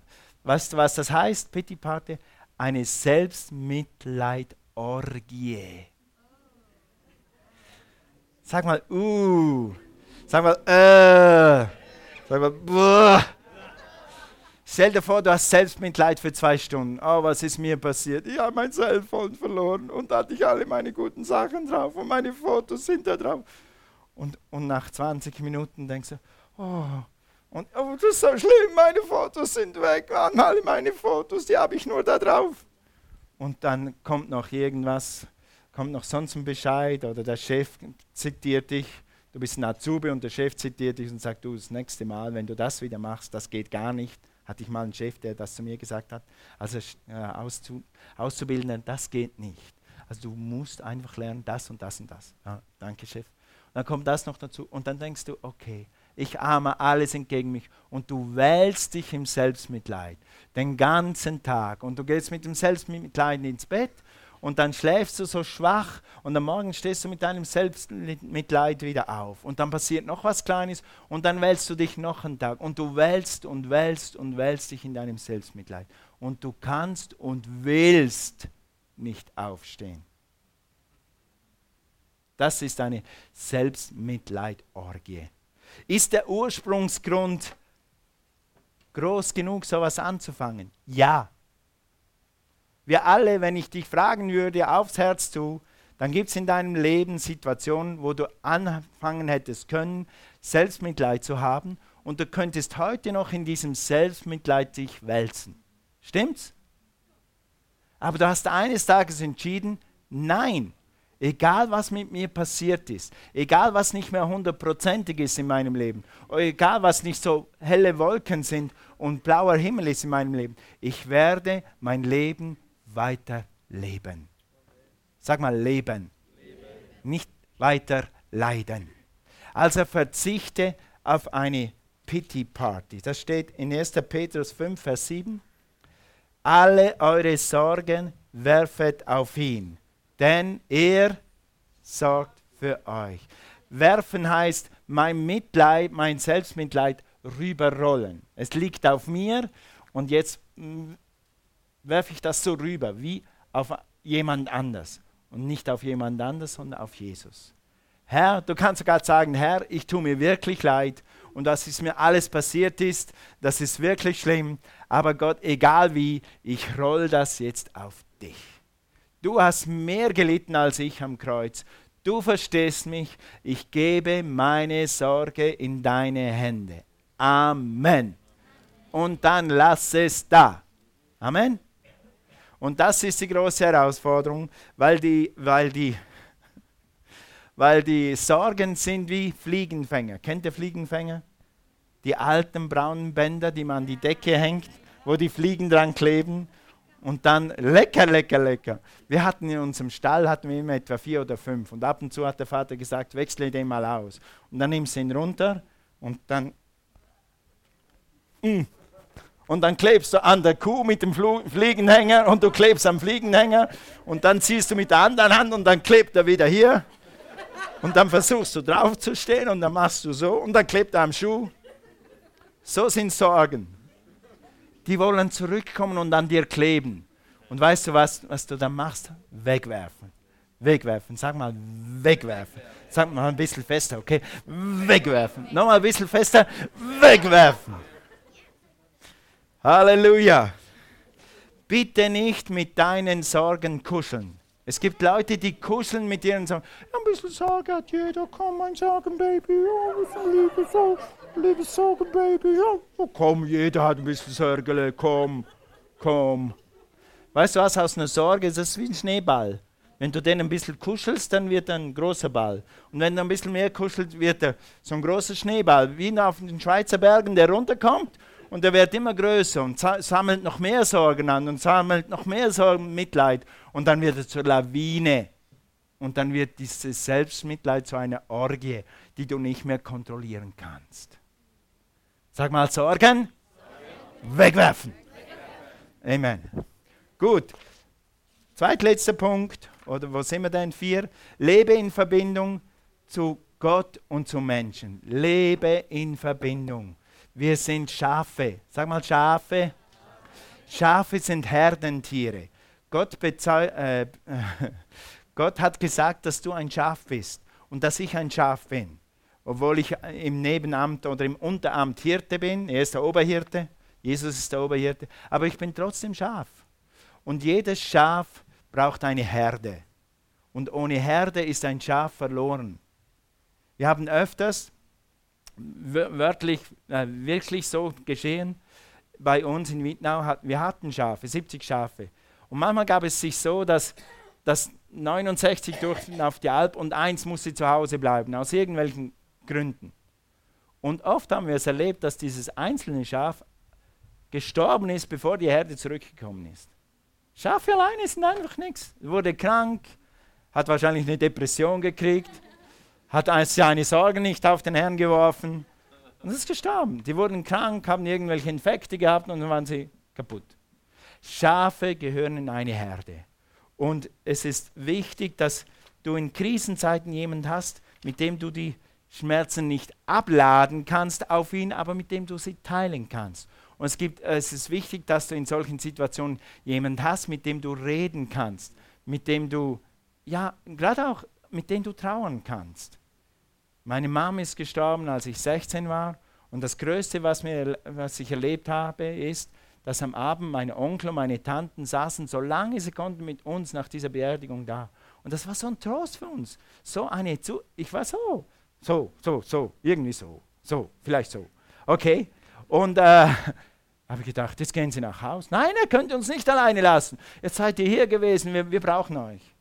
weißt du, was das heißt, Pity Party? Eine Selbstmitleidorgie. Sag mal, uh. Sag mal, äh. Sag mal, buh. Stell dir vor, du hast Selbstmitleid für zwei Stunden. Oh, was ist mir passiert? Ich habe mein Cellphone verloren und da hatte ich alle meine guten Sachen drauf und meine Fotos sind da drauf. Und, und nach 20 Minuten denkst du, oh, und, oh, das ist so schlimm, meine Fotos sind weg. Alle meine Fotos, die habe ich nur da drauf. Und dann kommt noch irgendwas, kommt noch sonst ein Bescheid oder der Chef zitiert dich, du bist ein Azubi und der Chef zitiert dich und sagt, du, das nächste Mal, wenn du das wieder machst, das geht gar nicht. Hatte ich mal einen Chef, der das zu mir gesagt hat. Also äh, auszu, Auszubildenden, das geht nicht. Also du musst einfach lernen, das und das und das. Ja, danke, Chef. Und dann kommt das noch dazu und dann denkst du, okay, ich arme alles entgegen mich und du wälzt dich im Selbstmitleid den ganzen Tag und du gehst mit dem Selbstmitleid ins Bett und dann schläfst du so schwach und am Morgen stehst du mit deinem Selbstmitleid wieder auf und dann passiert noch was Kleines und dann wälzt du dich noch einen Tag und du wälzt und wälzt und wälzt dich in deinem Selbstmitleid und du kannst und willst nicht aufstehen. Das ist eine Selbstmitleidorgie. Ist der Ursprungsgrund groß genug, sowas anzufangen? Ja. Wir alle, wenn ich dich fragen würde, aufs Herz zu, dann gibt es in deinem Leben Situationen, wo du anfangen hättest können, Selbstmitleid zu haben und du könntest heute noch in diesem Selbstmitleid dich wälzen. Stimmt's? Aber du hast eines Tages entschieden, nein, egal was mit mir passiert ist, egal was nicht mehr hundertprozentig ist in meinem Leben, egal was nicht so helle Wolken sind und blauer Himmel ist in meinem Leben, ich werde mein Leben weiter leben. Sag mal leben. leben. Nicht weiter leiden. Also verzichte auf eine Pity Party. Das steht in 1. Petrus 5, Vers 7. Alle eure Sorgen werfet auf ihn, denn er sorgt für euch. Werfen heißt mein Mitleid, mein Selbstmitleid rüberrollen. Es liegt auf mir und jetzt mm, werfe ich das so rüber, wie auf jemand anders. Und nicht auf jemand anders, sondern auf Jesus. Herr, du kannst sogar sagen, Herr, ich tue mir wirklich leid und was ist mir alles passiert ist, das ist wirklich schlimm. Aber Gott, egal wie, ich roll das jetzt auf dich. Du hast mehr gelitten als ich am Kreuz. Du verstehst mich. Ich gebe meine Sorge in deine Hände. Amen. Und dann lass es da. Amen. Und das ist die große Herausforderung, weil die, weil die, weil die Sorgen sind wie Fliegenfänger. Kennt ihr Fliegenfänger? Die alten braunen Bänder, die man an die Decke hängt, wo die Fliegen dran kleben. Und dann lecker, lecker, lecker. Wir hatten in unserem Stall hatten wir immer etwa vier oder fünf. Und ab und zu hat der Vater gesagt, wechsle den mal aus. Und dann nimmst du ihn runter und dann. Mm, und dann klebst du an der Kuh mit dem Fl Fliegenhänger und du klebst am Fliegenhänger und dann ziehst du mit der anderen Hand und dann klebt er wieder hier und dann versuchst du drauf zu stehen und dann machst du so und dann klebt er am Schuh. So sind Sorgen. Die wollen zurückkommen und an dir kleben. Und weißt du, was, was du dann machst? Wegwerfen. Wegwerfen. Sag mal, wegwerfen. Sag mal ein bisschen fester, okay? Wegwerfen. Nochmal ein bisschen fester. Wegwerfen. Halleluja. Bitte nicht mit deinen Sorgen kuscheln. Es gibt Leute, die kuscheln mit ihren Sorgen. Ein bisschen Sorge hat jeder. Komm, mein Sorgenbaby. Ja, ein bisschen liebe, so, liebe Sorgenbaby. Oh, komm, jeder hat ein bisschen Sorge. Komm, komm. Weißt du was? Aus einer Sorge ist es wie ein Schneeball. Wenn du den ein bisschen kuschelst, dann wird er ein großer Ball. Und wenn du ein bisschen mehr kuschelst, wird er so ein großer Schneeball. Wie auf den Schweizer Bergen, der runterkommt und er wird immer größer und sammelt noch mehr Sorgen an und sammelt noch mehr Sorgen, Mitleid und dann wird er zur Lawine und dann wird dieses Selbstmitleid zu einer Orgie, die du nicht mehr kontrollieren kannst. Sag mal Sorgen, Sorgen. wegwerfen. Amen. Gut. Zweitletzter Punkt, oder wo sind wir denn? Vier. Lebe in Verbindung zu Gott und zu Menschen. Lebe in Verbindung. Wir sind Schafe. Sag mal Schafe. Schafe sind Herdentiere. Gott, äh, Gott hat gesagt, dass du ein Schaf bist und dass ich ein Schaf bin. Obwohl ich im Nebenamt oder im Unteramt Hirte bin. Er ist der Oberhirte. Jesus ist der Oberhirte. Aber ich bin trotzdem Schaf. Und jedes Schaf braucht eine Herde. Und ohne Herde ist ein Schaf verloren. Wir haben öfters wörtlich, äh, wirklich so geschehen. Bei uns in Wittnau, hat, wir hatten Schafe, 70 Schafe. Und manchmal gab es sich so, dass dass 69 durften auf die Alp und eins musste zu Hause bleiben, aus irgendwelchen Gründen. Und oft haben wir es erlebt, dass dieses einzelne Schaf gestorben ist, bevor die Herde zurückgekommen ist. Schafe alleine sind einfach nichts. Wurde krank, hat wahrscheinlich eine Depression gekriegt, hat seine Sorgen nicht auf den Herrn geworfen und ist gestorben. Die wurden krank, haben irgendwelche Infekte gehabt und dann waren sie kaputt. Schafe gehören in eine Herde. Und es ist wichtig, dass du in Krisenzeiten jemanden hast, mit dem du die Schmerzen nicht abladen kannst auf ihn, aber mit dem du sie teilen kannst. Und es, gibt, es ist wichtig, dass du in solchen Situationen jemanden hast, mit dem du reden kannst, mit dem du, ja, gerade auch mit dem du trauern kannst. Meine Mama ist gestorben, als ich 16 war. Und das Größte, was, mir, was ich erlebt habe, ist, dass am Abend meine Onkel und meine Tanten saßen, so lange sie konnten, mit uns nach dieser Beerdigung da. Und das war so ein Trost für uns. So eine, Zu ich war so, so, so, so, irgendwie so, so, vielleicht so. Okay. Und äh, habe ich gedacht, jetzt gehen Sie nach Hause. Nein, ihr könnt uns nicht alleine lassen. Jetzt seid ihr hier gewesen, wir, wir brauchen euch.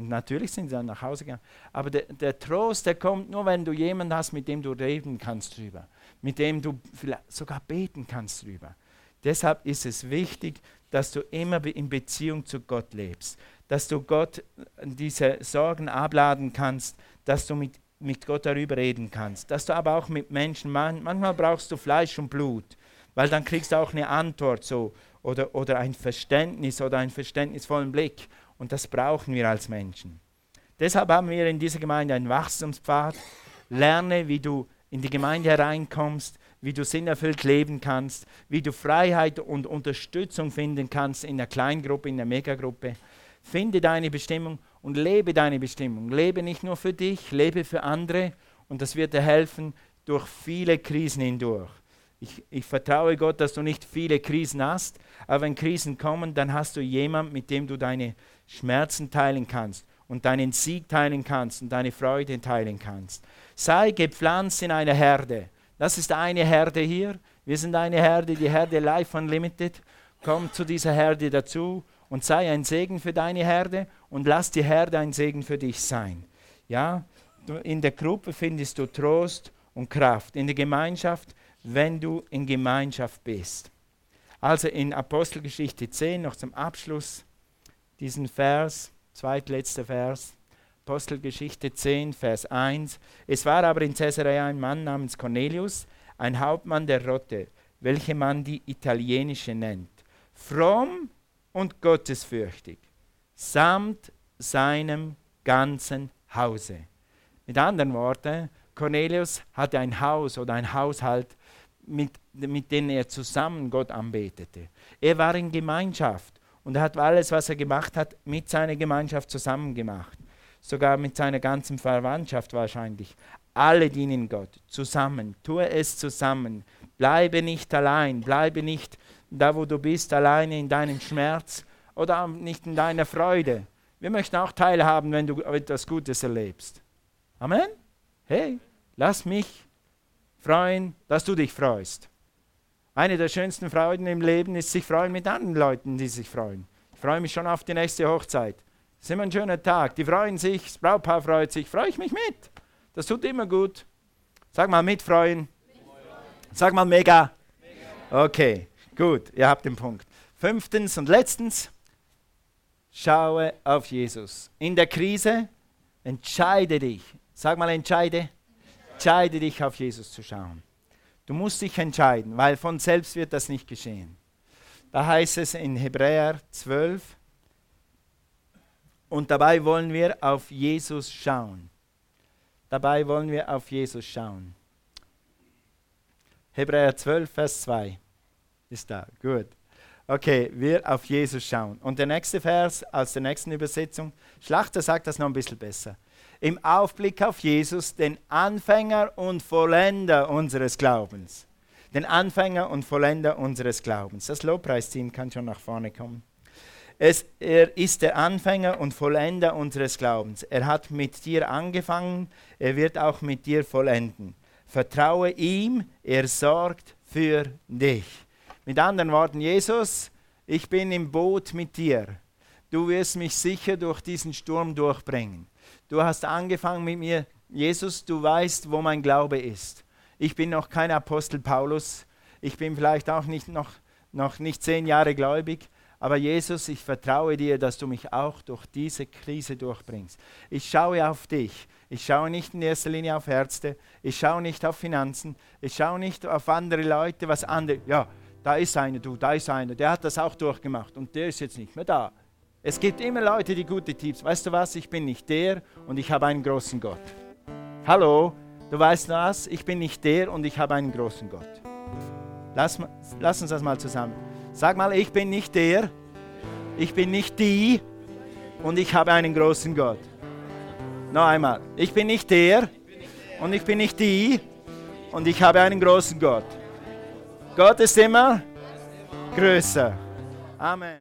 Und natürlich sind sie dann nach Hause gegangen. Aber der, der, Trost, der kommt nur, wenn du jemanden hast, mit dem du reden kannst drüber. Mit dem du vielleicht sogar beten kannst drüber. Deshalb ist es wichtig, dass du immer in Beziehung zu Gott lebst. Dass du Gott diese Sorgen abladen kannst, dass du mit, mit Gott darüber reden kannst. Dass du aber auch mit Menschen, man, manchmal brauchst du Fleisch und Blut weil dann kriegst du auch eine Antwort so oder, oder ein Verständnis oder einen verständnisvollen Blick. Und das brauchen wir als Menschen. Deshalb haben wir in dieser Gemeinde einen Wachstumspfad. Lerne, wie du in die Gemeinde hereinkommst, wie du sinnerfüllt leben kannst, wie du Freiheit und Unterstützung finden kannst in der Kleingruppe, in der Megagruppe. Finde deine Bestimmung und lebe deine Bestimmung. Lebe nicht nur für dich, lebe für andere und das wird dir helfen durch viele Krisen hindurch. Ich, ich, vertraue Gott, dass du nicht viele Krisen hast, aber wenn Krisen kommen, dann hast du jemanden, mit dem du deine Schmerzen teilen kannst und deinen Sieg teilen kannst und deine Freude teilen kannst. Sei gepflanzt in einer Herde. Das ist eine Herde hier. Wir sind eine Herde, die Herde Life Unlimited. Komm zu dieser Herde dazu und sei ein Segen für deine Herde und lass die Herde ein Segen für dich sein. Ja, in der Gruppe findest du Trost und Kraft. In der Gemeinschaft wenn du in Gemeinschaft bist. Also in Apostelgeschichte 10 noch zum Abschluss diesen Vers, zweitletzter Vers. Apostelgeschichte 10, Vers 1. Es war aber in Caesarea ein Mann namens Cornelius, ein Hauptmann der Rotte, welche man die italienische nennt, fromm und gottesfürchtig, samt seinem ganzen Hause. Mit anderen Worten, Cornelius hatte ein Haus oder ein Haushalt, mit, mit denen er zusammen Gott anbetete. Er war in Gemeinschaft und er hat alles, was er gemacht hat, mit seiner Gemeinschaft zusammen gemacht. Sogar mit seiner ganzen Verwandtschaft wahrscheinlich. Alle dienen Gott zusammen. Tue es zusammen. Bleibe nicht allein. Bleibe nicht da, wo du bist, alleine in deinem Schmerz oder nicht in deiner Freude. Wir möchten auch teilhaben, wenn du etwas Gutes erlebst. Amen? Hey, lass mich freuen, dass du dich freust. Eine der schönsten Freuden im Leben ist sich freuen mit anderen Leuten, die sich freuen. Ich freue mich schon auf die nächste Hochzeit. Es ist immer ein schöner Tag. Die freuen sich, das Brautpaar freut sich. Freue ich mich mit. Das tut immer gut. Sag mal mitfreuen. Sag mal mega. Okay, gut, ihr habt den Punkt. Fünftens und letztens, schaue auf Jesus. In der Krise entscheide dich. Sag mal entscheide entscheide dich auf Jesus zu schauen. Du musst dich entscheiden, weil von selbst wird das nicht geschehen. Da heißt es in Hebräer 12, und dabei wollen wir auf Jesus schauen. Dabei wollen wir auf Jesus schauen. Hebräer 12, Vers 2 ist da. Gut. Okay, wir auf Jesus schauen. Und der nächste Vers aus der nächsten Übersetzung, Schlachter sagt das noch ein bisschen besser im Aufblick auf Jesus, den Anfänger und Vollender unseres Glaubens. Den Anfänger und Vollender unseres Glaubens. Das Lobpreisteam kann schon nach vorne kommen. Es, er ist der Anfänger und Vollender unseres Glaubens. Er hat mit dir angefangen, er wird auch mit dir vollenden. Vertraue ihm, er sorgt für dich. Mit anderen Worten, Jesus, ich bin im Boot mit dir. du wirst mich sicher durch diesen Sturm durchbringen. Du hast angefangen mit mir, Jesus, du weißt, wo mein Glaube ist. Ich bin noch kein Apostel Paulus, ich bin vielleicht auch nicht noch, noch nicht zehn Jahre gläubig, aber Jesus, ich vertraue dir, dass du mich auch durch diese Krise durchbringst. Ich schaue auf dich. Ich schaue nicht in erster Linie auf Ärzte. Ich schaue nicht auf Finanzen. Ich schaue nicht auf andere Leute, was andere. Ja, da ist einer, du, da ist einer. Der hat das auch durchgemacht und der ist jetzt nicht mehr da. Es gibt immer Leute, die gute Tipps. Weißt du was? Ich bin nicht der und ich habe einen großen Gott. Hallo, du weißt was? Ich bin nicht der und ich habe einen großen Gott. Lass, lass uns das mal zusammen. Sag mal, ich bin nicht der, ich bin nicht die und ich habe einen großen Gott. Noch einmal, ich bin nicht der und ich bin nicht die und ich habe einen großen Gott. Gott ist immer größer. Amen.